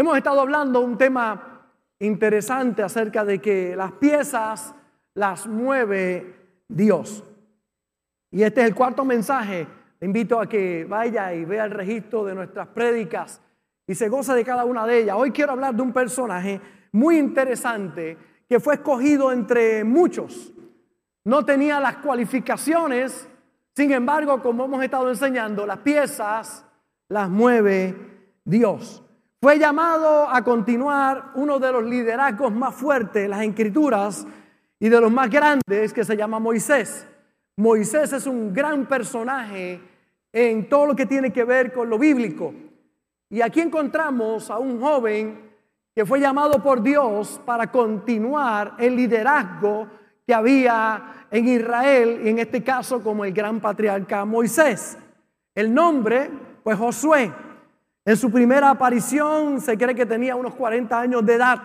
Hemos estado hablando un tema interesante acerca de que las piezas las mueve Dios. Y este es el cuarto mensaje. Le invito a que vaya y vea el registro de nuestras prédicas y se goce de cada una de ellas. Hoy quiero hablar de un personaje muy interesante que fue escogido entre muchos. No tenía las cualificaciones, sin embargo, como hemos estado enseñando, las piezas las mueve Dios. Fue llamado a continuar uno de los liderazgos más fuertes, las escrituras, y de los más grandes, que se llama Moisés. Moisés es un gran personaje en todo lo que tiene que ver con lo bíblico. Y aquí encontramos a un joven que fue llamado por Dios para continuar el liderazgo que había en Israel, y en este caso como el gran patriarca Moisés. El nombre, pues Josué. En su primera aparición se cree que tenía unos 40 años de edad.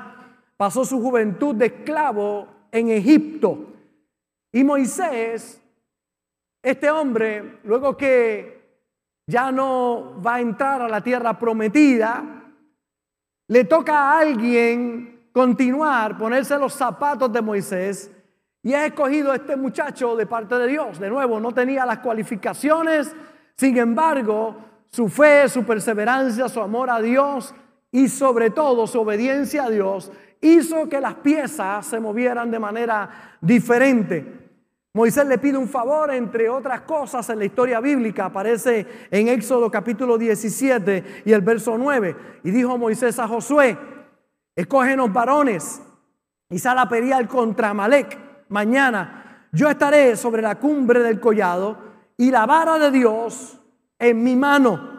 Pasó su juventud de esclavo en Egipto. Y Moisés, este hombre, luego que ya no va a entrar a la tierra prometida, le toca a alguien continuar, ponerse los zapatos de Moisés y ha escogido a este muchacho de parte de Dios. De nuevo, no tenía las cualificaciones, sin embargo, su fe, su perseverancia, su amor a Dios y sobre todo su obediencia a Dios hizo que las piezas se movieran de manera diferente. Moisés le pide un favor, entre otras cosas, en la historia bíblica, aparece en Éxodo capítulo 17 y el verso 9. Y dijo Moisés a Josué, escógenos varones y sal a pelear contra Malek mañana. Yo estaré sobre la cumbre del collado y la vara de Dios en mi mano.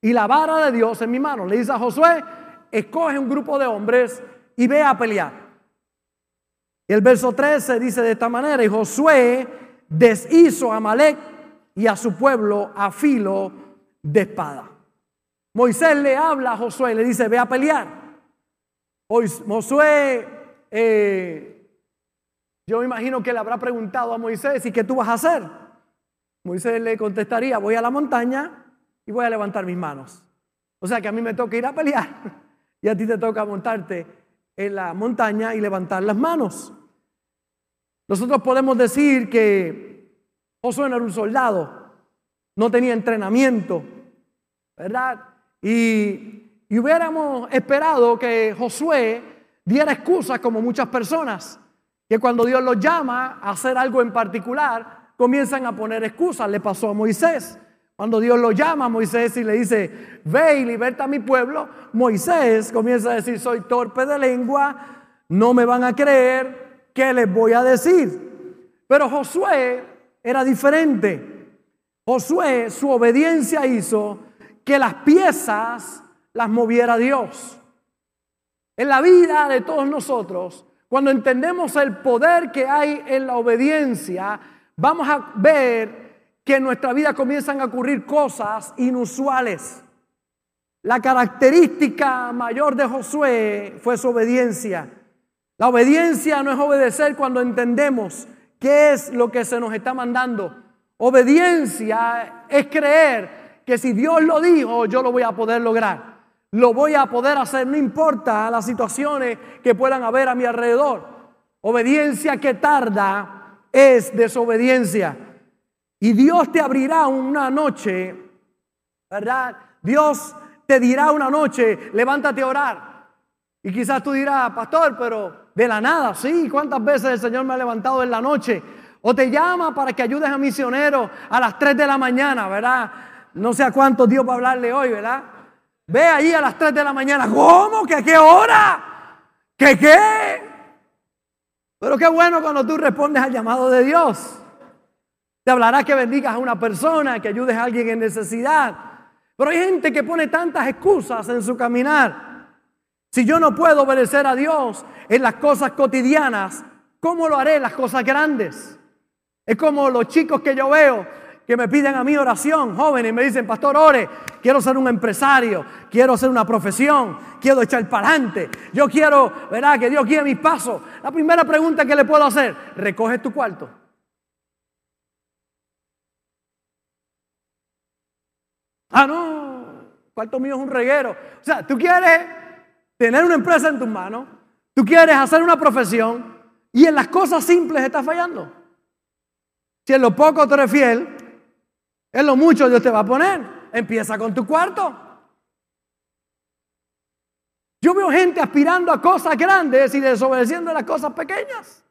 Y la vara de Dios en mi mano. Le dice a Josué, escoge un grupo de hombres y ve a pelear. Y el verso 13 dice de esta manera, y Josué deshizo a Malek y a su pueblo a filo de espada. Moisés le habla a Josué le dice, ve a pelear. Josué, eh, yo me imagino que le habrá preguntado a Moisés, ¿y qué tú vas a hacer? Moisés le contestaría, voy a la montaña y voy a levantar mis manos. O sea que a mí me toca ir a pelear y a ti te toca montarte en la montaña y levantar las manos. Nosotros podemos decir que Josué no era un soldado, no tenía entrenamiento, ¿verdad? Y, y hubiéramos esperado que Josué diera excusas como muchas personas, que cuando Dios los llama a hacer algo en particular, comienzan a poner excusas. Le pasó a Moisés. Cuando Dios lo llama a Moisés y le dice, ve y liberta a mi pueblo, Moisés comienza a decir, soy torpe de lengua, no me van a creer, ¿qué les voy a decir? Pero Josué era diferente. Josué, su obediencia hizo que las piezas las moviera Dios. En la vida de todos nosotros, cuando entendemos el poder que hay en la obediencia, vamos a ver que en nuestra vida comienzan a ocurrir cosas inusuales. La característica mayor de Josué fue su obediencia. La obediencia no es obedecer cuando entendemos qué es lo que se nos está mandando. Obediencia es creer que si Dios lo dijo, yo lo voy a poder lograr. Lo voy a poder hacer, no importa las situaciones que puedan haber a mi alrededor. Obediencia que tarda es desobediencia. Y Dios te abrirá una noche, ¿verdad? Dios te dirá una noche, levántate a orar. Y quizás tú dirás, pastor, pero de la nada, sí, ¿cuántas veces el Señor me ha levantado en la noche? O te llama para que ayudes a misioneros a las 3 de la mañana, ¿verdad? No sé a cuánto Dios va a hablarle hoy, ¿verdad? Ve ahí a las 3 de la mañana, ¿cómo? ¿Que a qué hora? ¿Qué qué? Pero qué bueno cuando tú respondes al llamado de Dios. Te hablará que bendigas a una persona, que ayudes a alguien en necesidad. Pero hay gente que pone tantas excusas en su caminar. Si yo no puedo obedecer a Dios en las cosas cotidianas, ¿cómo lo haré en las cosas grandes? Es como los chicos que yo veo que me piden a mí oración, jóvenes, y me dicen, pastor, ore, quiero ser un empresario, quiero hacer una profesión, quiero echar para adelante, yo quiero, ¿verdad? Que Dios guíe mis pasos. La primera pregunta que le puedo hacer, recoge tu cuarto. Ah, no, cuarto mío es un reguero. O sea, tú quieres tener una empresa en tus manos, tú quieres hacer una profesión y en las cosas simples estás fallando. Si en lo poco tú eres fiel, en lo mucho Dios te va a poner. Empieza con tu cuarto. Yo veo gente aspirando a cosas grandes y desobedeciendo a las cosas pequeñas.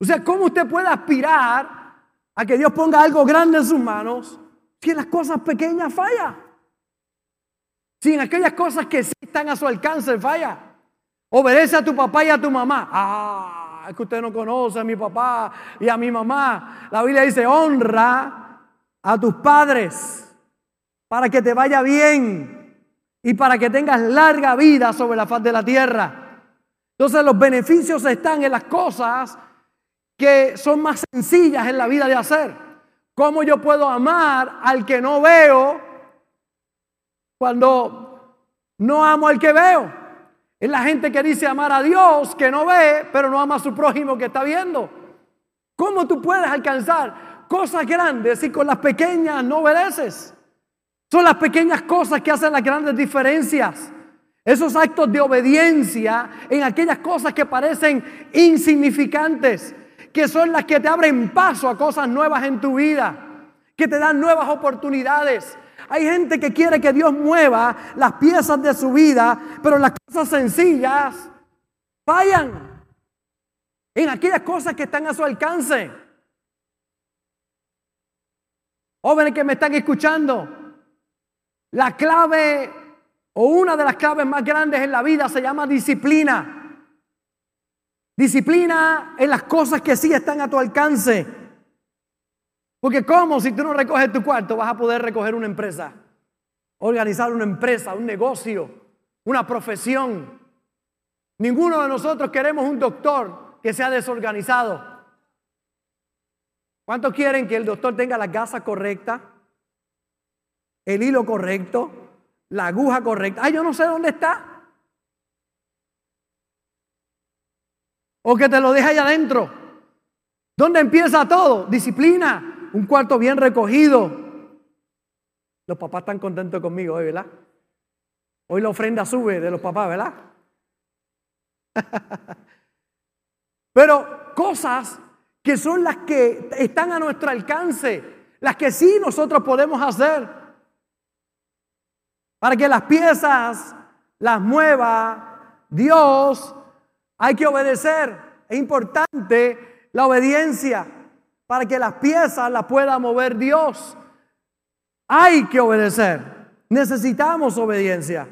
O sea, ¿cómo usted puede aspirar a que Dios ponga algo grande en sus manos si en las cosas pequeñas falla? Si en aquellas cosas que sí están a su alcance falla. Obedece a tu papá y a tu mamá. Ah, es que usted no conoce a mi papá y a mi mamá. La Biblia dice, honra a tus padres para que te vaya bien y para que tengas larga vida sobre la faz de la tierra. Entonces los beneficios están en las cosas que son más sencillas en la vida de hacer. ¿Cómo yo puedo amar al que no veo cuando no amo al que veo? Es la gente que dice amar a Dios que no ve, pero no ama a su prójimo que está viendo. ¿Cómo tú puedes alcanzar cosas grandes si con las pequeñas no obedeces? Son las pequeñas cosas que hacen las grandes diferencias. Esos actos de obediencia en aquellas cosas que parecen insignificantes, que son las que te abren paso a cosas nuevas en tu vida, que te dan nuevas oportunidades. Hay gente que quiere que Dios mueva las piezas de su vida, pero las cosas sencillas fallan en aquellas cosas que están a su alcance. Jóvenes que me están escuchando, la clave o una de las claves más grandes en la vida se llama disciplina. Disciplina en las cosas que sí están a tu alcance. Porque ¿cómo si tú no recoges tu cuarto vas a poder recoger una empresa? Organizar una empresa, un negocio, una profesión. Ninguno de nosotros queremos un doctor que sea desorganizado. ¿Cuántos quieren que el doctor tenga la gasa correcta? el hilo correcto, la aguja correcta. Ay, yo no sé dónde está. O que te lo deje ahí adentro. ¿Dónde empieza todo? Disciplina, un cuarto bien recogido. Los papás están contentos conmigo hoy, ¿verdad? Hoy la ofrenda sube de los papás, ¿verdad? Pero cosas que son las que están a nuestro alcance, las que sí nosotros podemos hacer. Para que las piezas las mueva Dios, hay que obedecer. Es importante la obediencia para que las piezas las pueda mover Dios. Hay que obedecer. Necesitamos obediencia.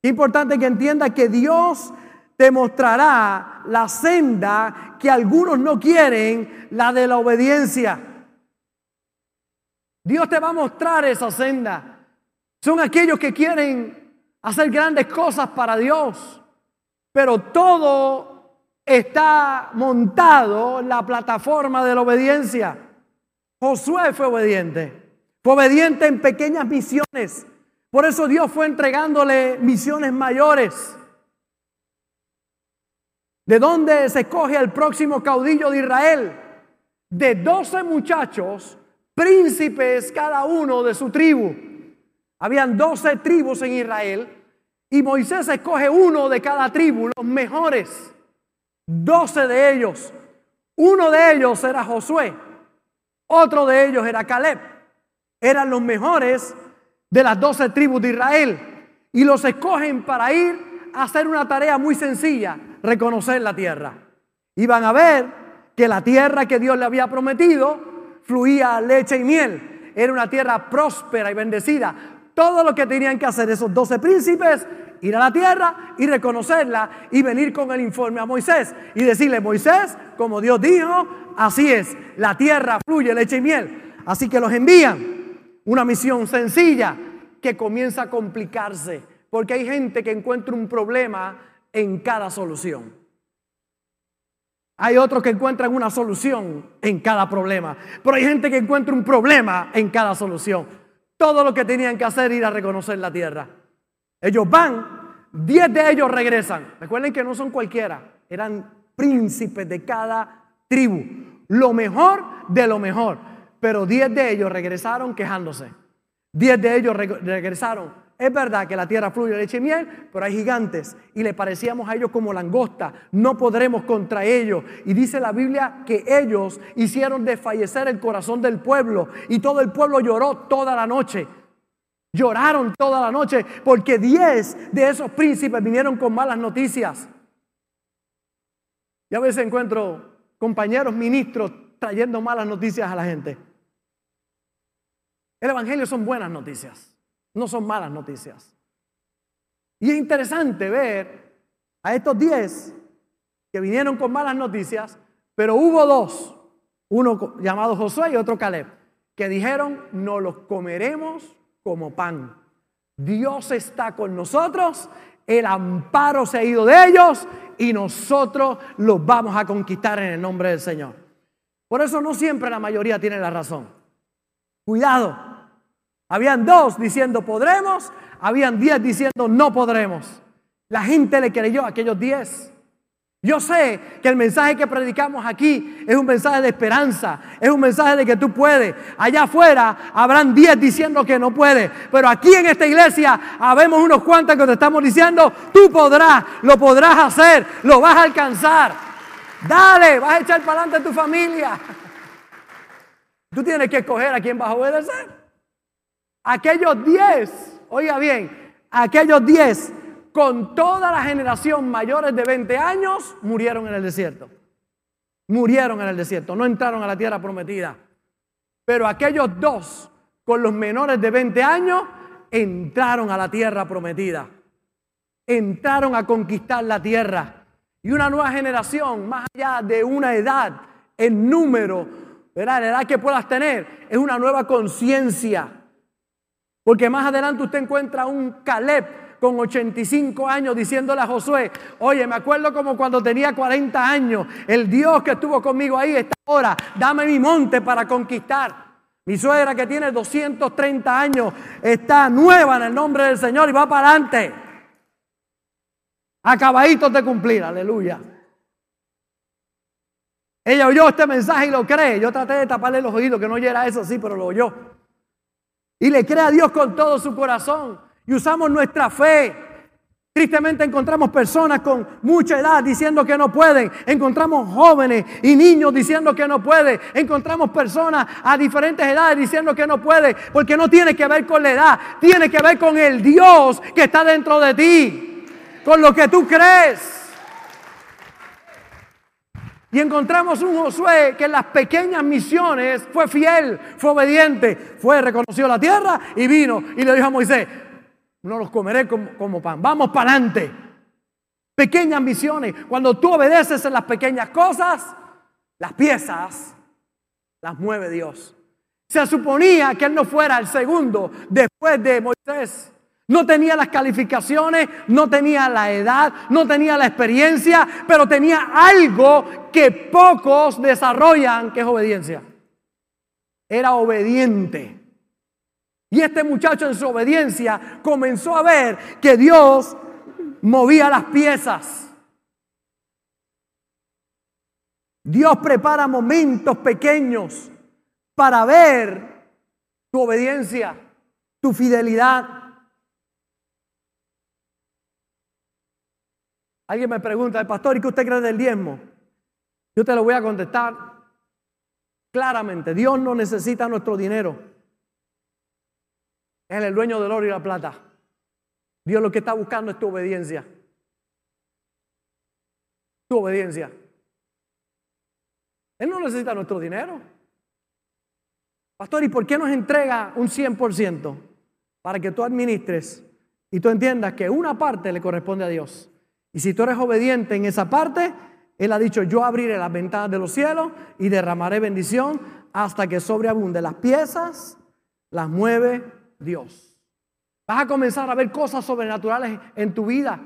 Importante que entienda que Dios te mostrará la senda que algunos no quieren, la de la obediencia. Dios te va a mostrar esa senda. Son aquellos que quieren hacer grandes cosas para Dios, pero todo está montado la plataforma de la obediencia. Josué fue obediente, fue obediente en pequeñas misiones. Por eso Dios fue entregándole misiones mayores. ¿De dónde se escoge el próximo caudillo de Israel? De doce muchachos, príncipes cada uno de su tribu. Habían doce tribus en Israel y Moisés escoge uno de cada tribu, los mejores, doce de ellos. Uno de ellos era Josué, otro de ellos era Caleb. Eran los mejores de las doce tribus de Israel y los escogen para ir a hacer una tarea muy sencilla, reconocer la tierra. Iban a ver que la tierra que Dios le había prometido fluía leche y miel. Era una tierra próspera y bendecida todo lo que tenían que hacer esos doce príncipes, ir a la tierra y reconocerla y venir con el informe a Moisés y decirle, Moisés, como Dios dijo, así es, la tierra fluye leche y miel. Así que los envían. Una misión sencilla que comienza a complicarse, porque hay gente que encuentra un problema en cada solución. Hay otros que encuentran una solución en cada problema, pero hay gente que encuentra un problema en cada solución. Todo lo que tenían que hacer era ir a reconocer la tierra. Ellos van, diez de ellos regresan. Recuerden que no son cualquiera, eran príncipes de cada tribu. Lo mejor de lo mejor. Pero diez de ellos regresaron quejándose. Diez de ellos regresaron Es verdad que la tierra fluye leche y miel, pero hay gigantes y le parecíamos a ellos como langosta. No podremos contra ellos. Y dice la Biblia que ellos hicieron desfallecer el corazón del pueblo y todo el pueblo lloró toda la noche. Lloraron toda la noche porque diez de esos príncipes vinieron con malas noticias. Y a veces encuentro compañeros ministros trayendo malas noticias a la gente. El Evangelio son buenas noticias, no son malas noticias. Y es interesante ver a estos diez que vinieron con malas noticias, pero hubo dos, uno llamado Josué y otro Caleb, que dijeron, no los comeremos como pan. Dios está con nosotros, el amparo se ha ido de ellos y nosotros los vamos a conquistar en el nombre del Señor. Por eso no siempre la mayoría tiene la razón. Cuidado. Habían dos diciendo podremos, habían diez diciendo no podremos. La gente le creyó a aquellos diez. Yo sé que el mensaje que predicamos aquí es un mensaje de esperanza, es un mensaje de que tú puedes. Allá afuera habrán diez diciendo que no puede, pero aquí en esta iglesia habemos unos cuantos que te estamos diciendo, tú podrás, lo podrás hacer, lo vas a alcanzar. Dale, vas a echar para adelante a tu familia. Tú tienes que escoger a quién vas a obedecer. Aquellos diez, oiga bien, aquellos diez con toda la generación mayores de 20 años murieron en el desierto. Murieron en el desierto, no entraron a la tierra prometida. Pero aquellos dos con los menores de 20 años entraron a la tierra prometida. Entraron a conquistar la tierra. Y una nueva generación, más allá de una edad, en número, la edad que puedas tener, es una nueva conciencia. Porque más adelante usted encuentra un Caleb con 85 años diciéndole a Josué, oye, me acuerdo como cuando tenía 40 años, el Dios que estuvo conmigo ahí está ahora, dame mi monte para conquistar. Mi suegra que tiene 230 años está nueva en el nombre del Señor y va para adelante. Acabaditos de cumplir, aleluya. Ella oyó este mensaje y lo cree. Yo traté de taparle los oídos, que no oyera eso, sí, pero lo oyó. Y le cree a Dios con todo su corazón y usamos nuestra fe. Tristemente encontramos personas con mucha edad diciendo que no pueden. Encontramos jóvenes y niños diciendo que no pueden. Encontramos personas a diferentes edades diciendo que no puede. Porque no tiene que ver con la edad. Tiene que ver con el Dios que está dentro de ti. Con lo que tú crees. Y encontramos un Josué que en las pequeñas misiones fue fiel, fue obediente, fue, reconoció la tierra y vino y le dijo a Moisés, no los comeré como, pan. Vamos para adelante. Pequeñas misiones. Cuando tú obedeces en las pequeñas cosas, las piezas las mueve Dios. Se suponía que él no fuera el segundo después de Moisés. No tenía las calificaciones, no tenía la edad, no tenía la experiencia, pero tenía algo que pocos desarrollan, que es obediencia. Era obediente. Y este muchacho en su obediencia comenzó a ver que Dios movía las piezas. Dios prepara momentos pequeños para ver tu obediencia, tu fidelidad. Alguien me pregunta, el pastor, ¿y qué usted cree del diezmo? Yo te lo voy a contestar claramente. Dios no necesita nuestro dinero. Es el dueño del oro y la plata. Dios lo que está buscando es tu obediencia. Tu obediencia. Él no necesita nuestro dinero. Pastor, ¿y por qué nos entrega un 100%? Para que tú administres y tú entiendas que una parte le corresponde a Dios. Y si tú eres obediente en esa parte, Él ha dicho, yo abriré las ventanas de los cielos y derramaré bendición hasta que sobreabunde. Las piezas las mueve Dios. Vas a comenzar a ver cosas sobrenaturales en tu vida.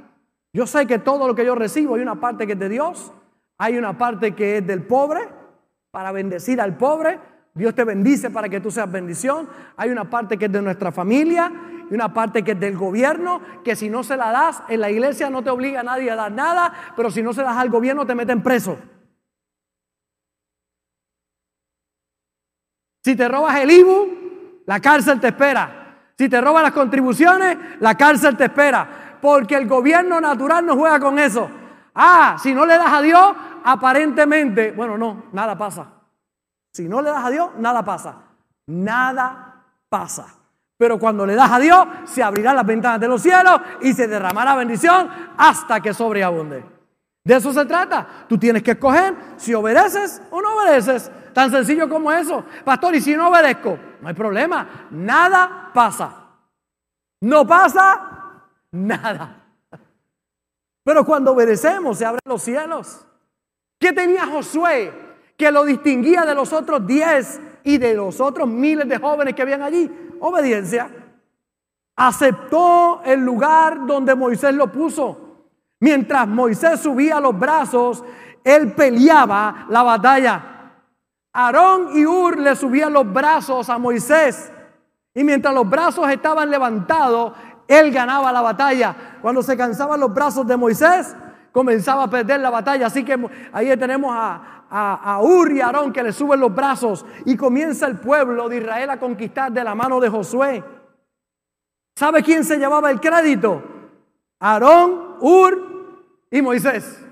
Yo sé que todo lo que yo recibo hay una parte que es de Dios, hay una parte que es del pobre, para bendecir al pobre. Dios te bendice para que tú seas bendición. Hay una parte que es de nuestra familia y una parte que es del gobierno, que si no se la das, en la iglesia no te obliga a nadie a dar nada, pero si no se das al gobierno te meten preso. Si te robas el IBU, la cárcel te espera. Si te roban las contribuciones, la cárcel te espera. Porque el gobierno natural no juega con eso. Ah, si no le das a Dios, aparentemente, bueno, no, nada pasa. Si no le das a Dios, nada pasa. Nada pasa. Pero cuando le das a Dios, se abrirán las ventanas de los cielos y se derramará bendición hasta que sobreabunde. De eso se trata. Tú tienes que escoger si obedeces o no obedeces. Tan sencillo como eso. Pastor, ¿y si no obedezco? No hay problema. Nada pasa. No pasa nada. Pero cuando obedecemos se abren los cielos. ¿Qué tenía Josué que lo distinguía de los otros diez y de los otros miles de jóvenes que habían allí? Obediencia. Aceptó el lugar donde Moisés lo puso. Mientras Moisés subía los brazos, él peleaba la batalla. Aarón y Ur le subían los brazos a Moisés. Y mientras los brazos estaban levantados, él ganaba la batalla. Cuando se cansaban los brazos de Moisés, comenzaba a perder la batalla. Así que ahí tenemos a, a, Ur y Aarón que le suben los brazos y comienza el pueblo de Israel a conquistar de la mano de Josué. ¿Sabe quién se llevaba el crédito? Aarón, Ur y Moisés.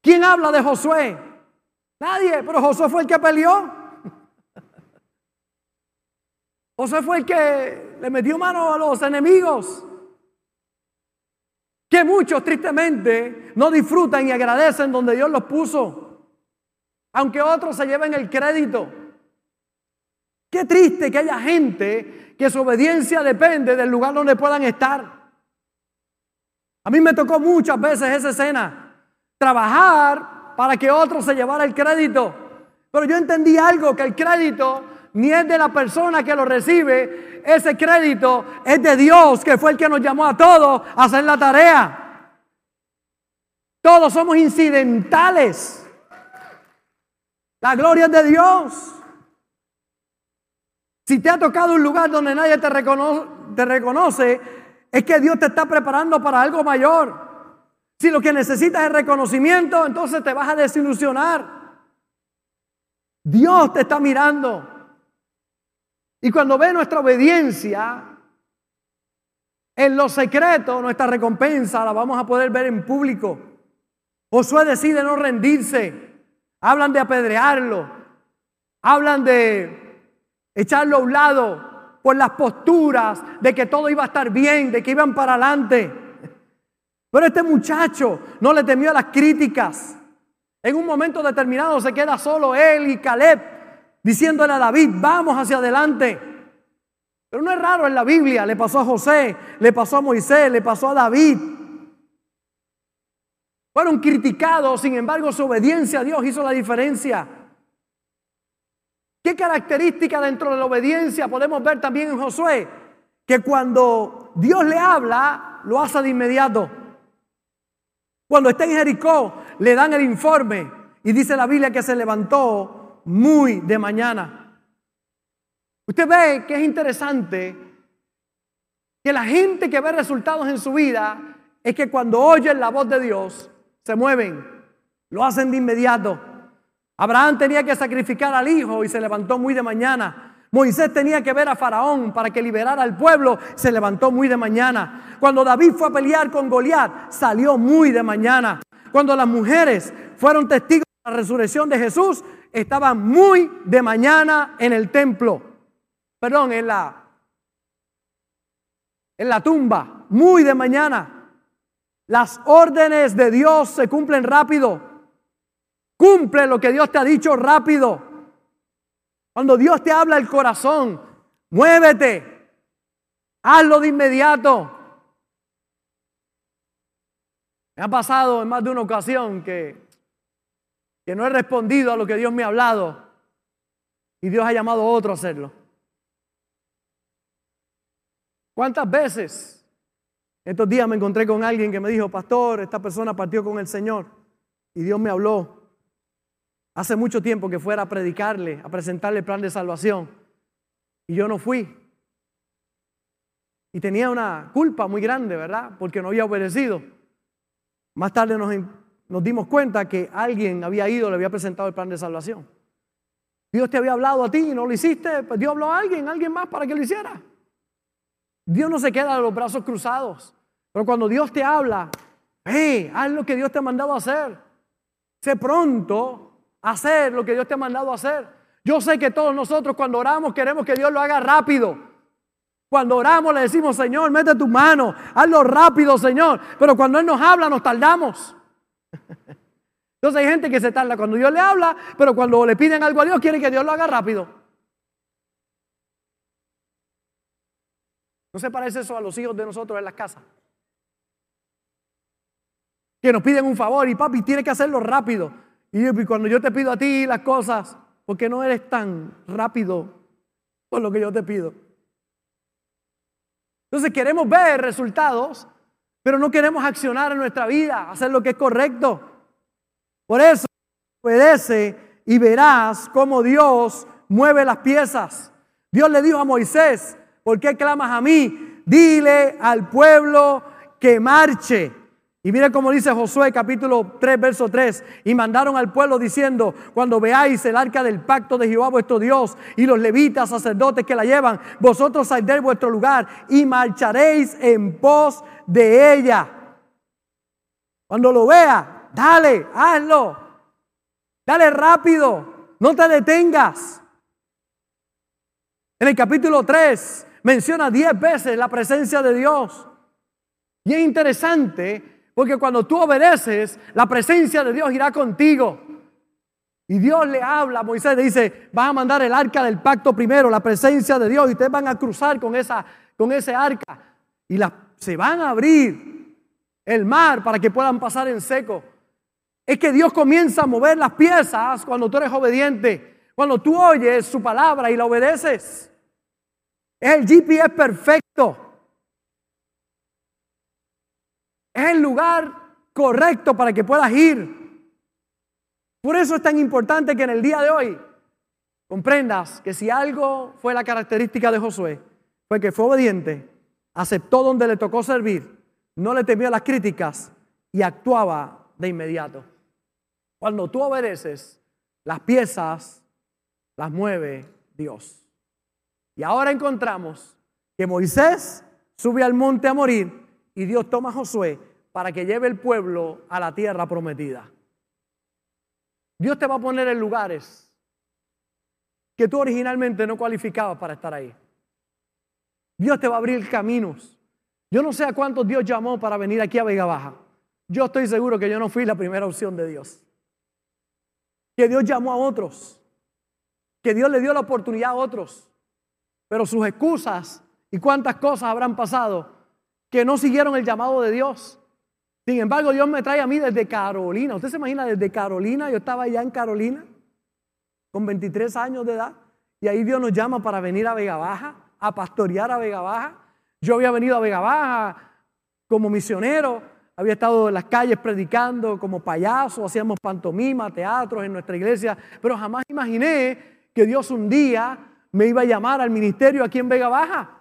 ¿Quién habla de Josué? Nadie, pero Josué fue el que peleó. Josué fue el que le metió mano a los enemigos. Que muchos tristemente no disfrutan y agradecen donde Dios los puso. Aunque otros se lleven el crédito. Qué triste que haya gente que su obediencia depende del lugar donde puedan estar. A mí me tocó muchas veces esa escena. Trabajar para que otro se llevara el crédito. Pero yo entendí algo, que el crédito ni es de la persona que lo recibe, ese crédito es de Dios, que fue el que nos llamó a todos a hacer la tarea. Todos somos incidentales. La gloria es de Dios. Si te ha tocado un lugar donde nadie te, te reconoce, es que Dios te está preparando para algo mayor. Si lo que necesitas es reconocimiento, entonces te vas a desilusionar. Dios te está mirando. Y cuando ve nuestra obediencia en lo secreto, nuestra recompensa la vamos a poder ver en público. Josué decide no rendirse. Hablan de apedrearlo. Hablan de echarlo a un lado por las posturas de que todo iba a estar bien, de que iban para adelante. Pero este muchacho no le temió a las críticas. En un momento determinado se queda solo él y Caleb diciéndole a David, vamos hacia adelante. Pero no es raro en la Biblia, le pasó a José, le pasó a Moisés, le pasó a David. Fueron criticados, sin embargo su obediencia a Dios hizo la diferencia. ¿Qué característica dentro de la obediencia podemos ver también en Josué? Que cuando Dios le habla, lo hace de inmediato. Cuando está en Jericó, le dan el informe y dice la Biblia que se levantó muy de mañana. Usted ve que es interesante que la gente que ve resultados en su vida es que cuando oyen la voz de Dios, se mueven, lo hacen de inmediato. Abraham tenía que sacrificar al hijo y se levantó muy de mañana. Moisés tenía que ver a Faraón para que liberara al pueblo, se levantó muy de mañana. Cuando David fue a pelear con Goliat, salió muy de mañana. Cuando las mujeres fueron testigos de la resurrección de Jesús, estaban muy de mañana en el templo. Perdón, en la en la tumba, muy de mañana. Las órdenes de Dios se cumplen rápido. Cumple lo que Dios te ha dicho rápido. Cuando Dios te habla el corazón, muévete, hazlo de inmediato. Me ha pasado en más de una ocasión que, que no he respondido a lo que Dios me ha hablado y Dios ha llamado a otro a hacerlo. ¿Cuántas veces estos días me encontré con alguien que me dijo, pastor, esta persona partió con el Señor y Dios me habló hace mucho tiempo que fuera a predicarle, a presentarle el plan de salvación. Y yo no fui. Y tenía una culpa muy grande, ¿verdad? Porque no había obedecido. Más tarde nos, dimos cuenta que alguien había ido, le había presentado el plan de salvación. Dios te había hablado a ti y no lo hiciste, pues Dios habló a alguien, a alguien más para que lo hiciera. Dios no se queda de los brazos cruzados. Pero cuando Dios te habla, hey, haz lo que Dios te ha mandado a hacer. Sé pronto hacer lo que Dios te ha mandado hacer. Yo sé que todos nosotros cuando oramos queremos que Dios lo haga rápido. Cuando oramos le decimos, Señor, mete tu mano, hazlo rápido, Señor. Pero cuando Él nos habla nos tardamos. Entonces hay gente que se tarda cuando Dios le habla, pero cuando le piden algo a Dios quieren que Dios lo haga rápido. ¿No se parece eso a los hijos de nosotros en las casas? Que nos piden un favor y papi tiene que hacerlo rápido. Y cuando yo te pido a ti las cosas, ¿por qué no eres tan rápido con lo que yo te pido? Entonces queremos ver resultados, pero no queremos accionar en nuestra vida, hacer lo que es correcto. Por eso, obedece y verás cómo Dios mueve las piezas. Dios le dijo a Moisés, ¿Por qué clamas a mí? Dile al pueblo que marche. Y mire cómo dice Josué capítulo 3, verso 3. Y mandaron al pueblo diciendo, cuando veáis el arca del pacto de Jehová vuestro Dios y los levitas, sacerdotes que la llevan, vosotros saldréis de vuestro lugar y marcharéis en pos de ella. Cuando lo vea, dale, hazlo. Dale rápido, no te detengas. En el capítulo 3 menciona diez veces la presencia de Dios. Y es interesante porque cuando tú obedeces, la presencia de Dios irá contigo. Y Dios le habla a Moisés, le dice, vas a mandar el arca del pacto primero, la presencia de Dios, y ustedes van a cruzar con, esa, con ese arca. Y la, se van a abrir el mar para que puedan pasar en seco. Es que Dios comienza a mover las piezas cuando tú eres obediente, cuando tú oyes su palabra y la obedeces. Es el GPS perfecto. Es el lugar correcto para que puedas ir. Por eso es tan importante que en el día de hoy comprendas que si algo fue la característica de Josué, fue que fue obediente, aceptó donde le tocó servir, no le temió las críticas y actuaba de inmediato. Cuando tú obedeces, las piezas las mueve Dios. Y ahora encontramos que Moisés sube al monte a morir y Dios toma a Josué para que lleve el pueblo a la tierra prometida. Dios te va a poner en lugares que tú originalmente no cualificabas para estar ahí. Dios te va a abrir caminos. Yo no sé a cuántos Dios llamó para venir aquí a Vega Baja. Yo estoy seguro que yo no fui la primera opción de Dios. Que Dios llamó a otros. Que Dios le dio la oportunidad a otros. Pero sus excusas y cuántas cosas habrán pasado que no siguieron el llamado de Dios. Sin embargo, Dios me trae a mí desde Carolina. ¿Usted se imagina desde Carolina? Yo estaba allá en Carolina con 23 años de edad y ahí Dios nos llama para venir a Vega Baja, a pastorear a Vega Baja. Yo había venido a Vega Baja como misionero, había estado en las calles predicando como payaso, hacíamos pantomima, teatros en nuestra iglesia, pero jamás imaginé que Dios un día me iba a llamar al ministerio aquí en Vega Baja.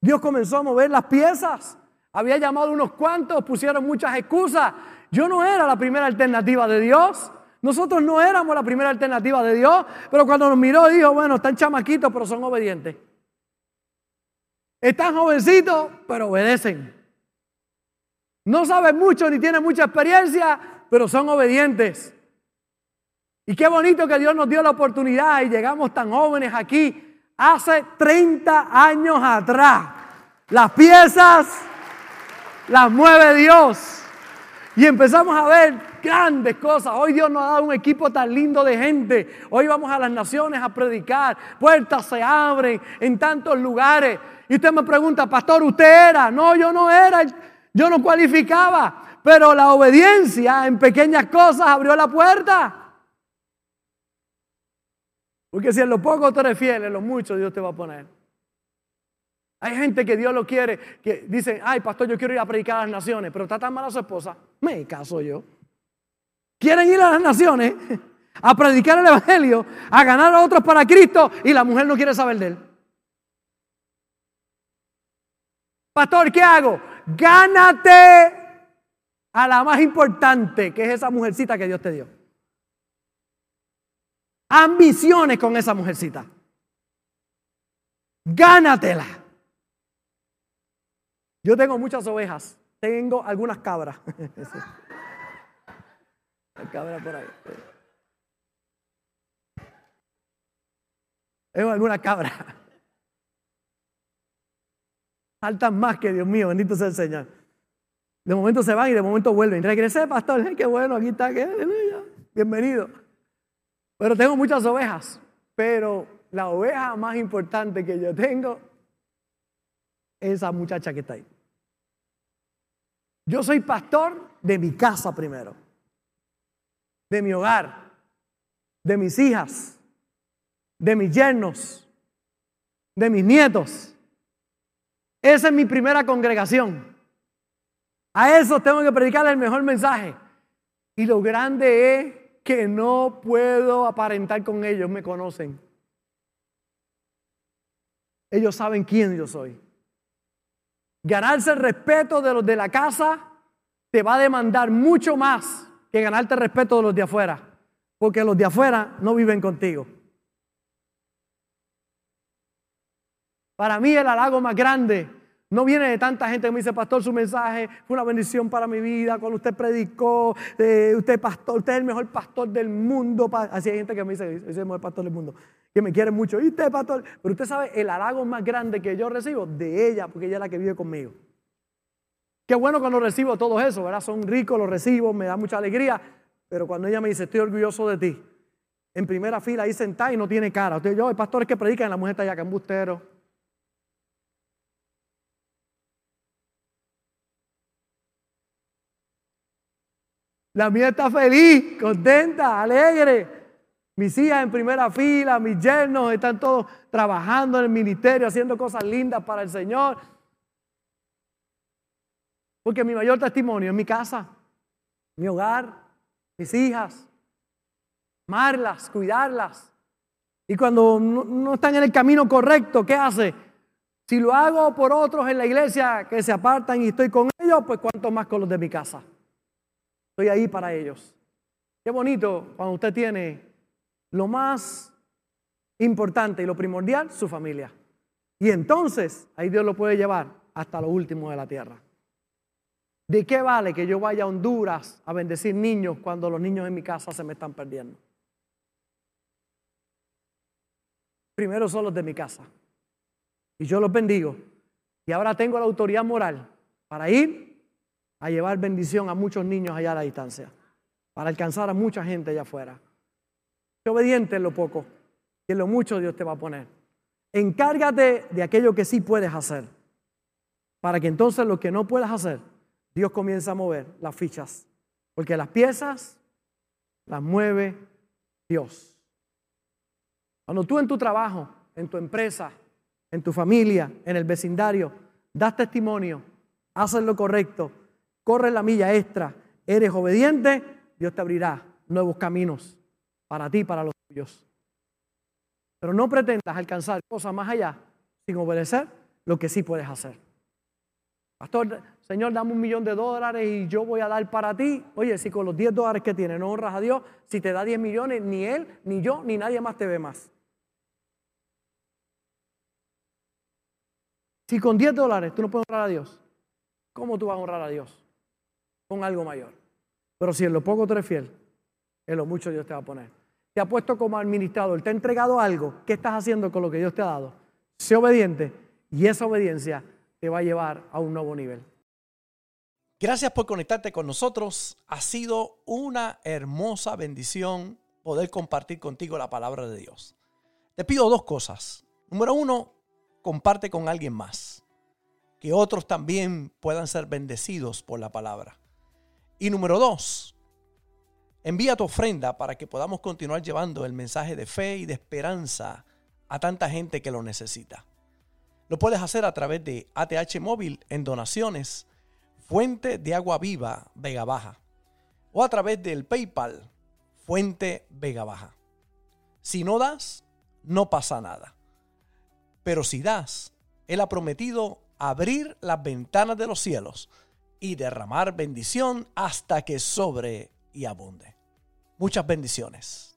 Dios comenzó a mover las piezas. Había llamado unos cuantos, pusieron muchas excusas. Yo no era la primera alternativa de Dios. Nosotros no éramos la primera alternativa de Dios, pero cuando nos miró dijo, bueno, están chamaquitos, pero son obedientes. Están jovencitos, pero obedecen. No saben mucho ni tienen mucha experiencia, pero son obedientes. Y qué bonito que Dios nos dio la oportunidad y llegamos tan jóvenes aquí hace 30 años atrás. Las piezas las mueve Dios. Y empezamos a ver grandes cosas. Hoy Dios nos ha dado un equipo tan lindo de gente. Hoy vamos a las naciones a predicar. Puertas se abren en tantos lugares. Y usted me pregunta, pastor, ¿usted era? No, yo no era. Yo no cualificaba. Pero la obediencia en pequeñas cosas abrió la puerta. Porque si en lo poco te eres fiel, en lo mucho Dios te va a poner. Hay gente que Dios lo quiere, que dice, ay, pastor, yo quiero ir a predicar a las naciones, pero está tan mala su esposa. Me caso yo. Quieren ir a las naciones a predicar el Evangelio, a ganar a otros para Cristo y la mujer no quiere saber de él. Pastor, ¿qué hago? Gánate a la más importante, que es esa mujercita que Dios te dio ambiciones con esa mujercita. Gánatela. Yo tengo muchas ovejas, tengo algunas cabras. cabra por ahí. Tengo algunas cabras. Saltan más que Dios mío, bendito sea el Señor. De momento se van y de momento vuelven. Regresé, pastor. Qué bueno, aquí está. Bienvenido. Pero tengo muchas ovejas. Pero la oveja más importante que yo tengo es esa muchacha que está ahí. Yo soy pastor de mi casa primero, de mi hogar, de mis hijas, de mis yernos, de mis nietos. Esa es mi primera congregación. A eso tengo que predicar el mejor mensaje. Y lo grande es que no puedo aparentar con ellos, me conocen. Ellos saben quién yo soy. Ganarse el respeto de los de la casa te va a demandar mucho más que ganarte el respeto de los de afuera, porque los de afuera no viven contigo. Para mí el halago más grande no viene de tanta gente que me dice, pastor, su mensaje fue una bendición para mi vida, cuando usted predicó, eh, usted pastor, usted es el mejor pastor del mundo. Así hay gente que me dice, soy el mejor pastor del mundo, que me quiere mucho. Y usted, pastor, pero usted sabe el halago más grande que yo recibo de ella, porque ella es la que vive conmigo. Qué bueno cuando recibo todo eso, ¿verdad? Son ricos, los recibo, me da mucha alegría. Pero cuando ella me dice, estoy orgulloso de ti, en primera fila ahí sentada y no tiene cara. Usted, yo, el pastor es que predica en la mujer está allá, que embustero. La mía está feliz, contenta, alegre. Mis hijas en primera fila, mis yernos están todos trabajando en el ministerio, haciendo cosas lindas para el Señor. Porque mi mayor testimonio es mi casa, mi hogar, mis hijas. Amarlas, cuidarlas. Y cuando no, no están en el camino correcto, ¿qué hace? Si lo hago por otros en la iglesia que se apartan y estoy con ellos, pues cuanto más con los de mi casa. Estoy ahí para ellos. Qué bonito cuando usted tiene lo más importante y lo primordial, su familia. Y entonces ahí Dios lo puede llevar hasta lo último de la tierra. ¿De qué vale que yo vaya a Honduras a bendecir niños cuando los niños en mi casa se me están perdiendo? Primero son los de mi casa. Y yo los bendigo. Y ahora tengo la autoridad moral para ir a llevar bendición a muchos niños allá a la distancia, para alcanzar a mucha gente allá afuera. Sé obediente en lo poco y en lo mucho Dios te va a poner. Encárgate de aquello que sí puedes hacer, para que entonces lo que no puedas hacer, Dios comienza a mover las fichas, porque las piezas las mueve Dios. Cuando tú en tu trabajo, en tu empresa, en tu familia, en el vecindario, das testimonio, haces lo correcto, corre la milla extra, eres obediente, Dios te abrirá nuevos caminos para ti para los tuyos. Pero no pretendas alcanzar cosas más allá sin obedecer lo que sí puedes hacer. Pastor, Señor, dame un millón de dólares y yo voy a dar para ti. Oye, si con los 10 dólares que tienes no honras a Dios, si te da 10 millones, ni Él, ni yo, ni nadie más te ve más. Si con 10 dólares tú no puedes honrar a Dios, ¿cómo tú vas a honrar a Dios? Con algo mayor. Pero si en lo poco tú eres fiel, en lo mucho Dios te va a poner. Te ha puesto como administrador, te ha entregado algo. ¿Qué estás haciendo con lo que Dios te ha dado? Sé obediente y esa obediencia te va a llevar a un nuevo nivel. Gracias por conectarte con nosotros. Ha sido una hermosa bendición poder compartir contigo la palabra de Dios. Te pido dos cosas. Número uno, comparte con alguien más. Que otros también puedan ser bendecidos por la palabra. Y número dos, envía tu ofrenda para que podamos continuar llevando el mensaje de fe y de esperanza a tanta gente que lo necesita. Lo puedes hacer a través de ATH Móvil en donaciones, Fuente de Agua Viva Vega Baja, o a través del PayPal, Fuente Vega Baja. Si no das, no pasa nada. Pero si das, Él ha prometido abrir las ventanas de los cielos y derramar bendición hasta que sobre y abunde. Muchas bendiciones.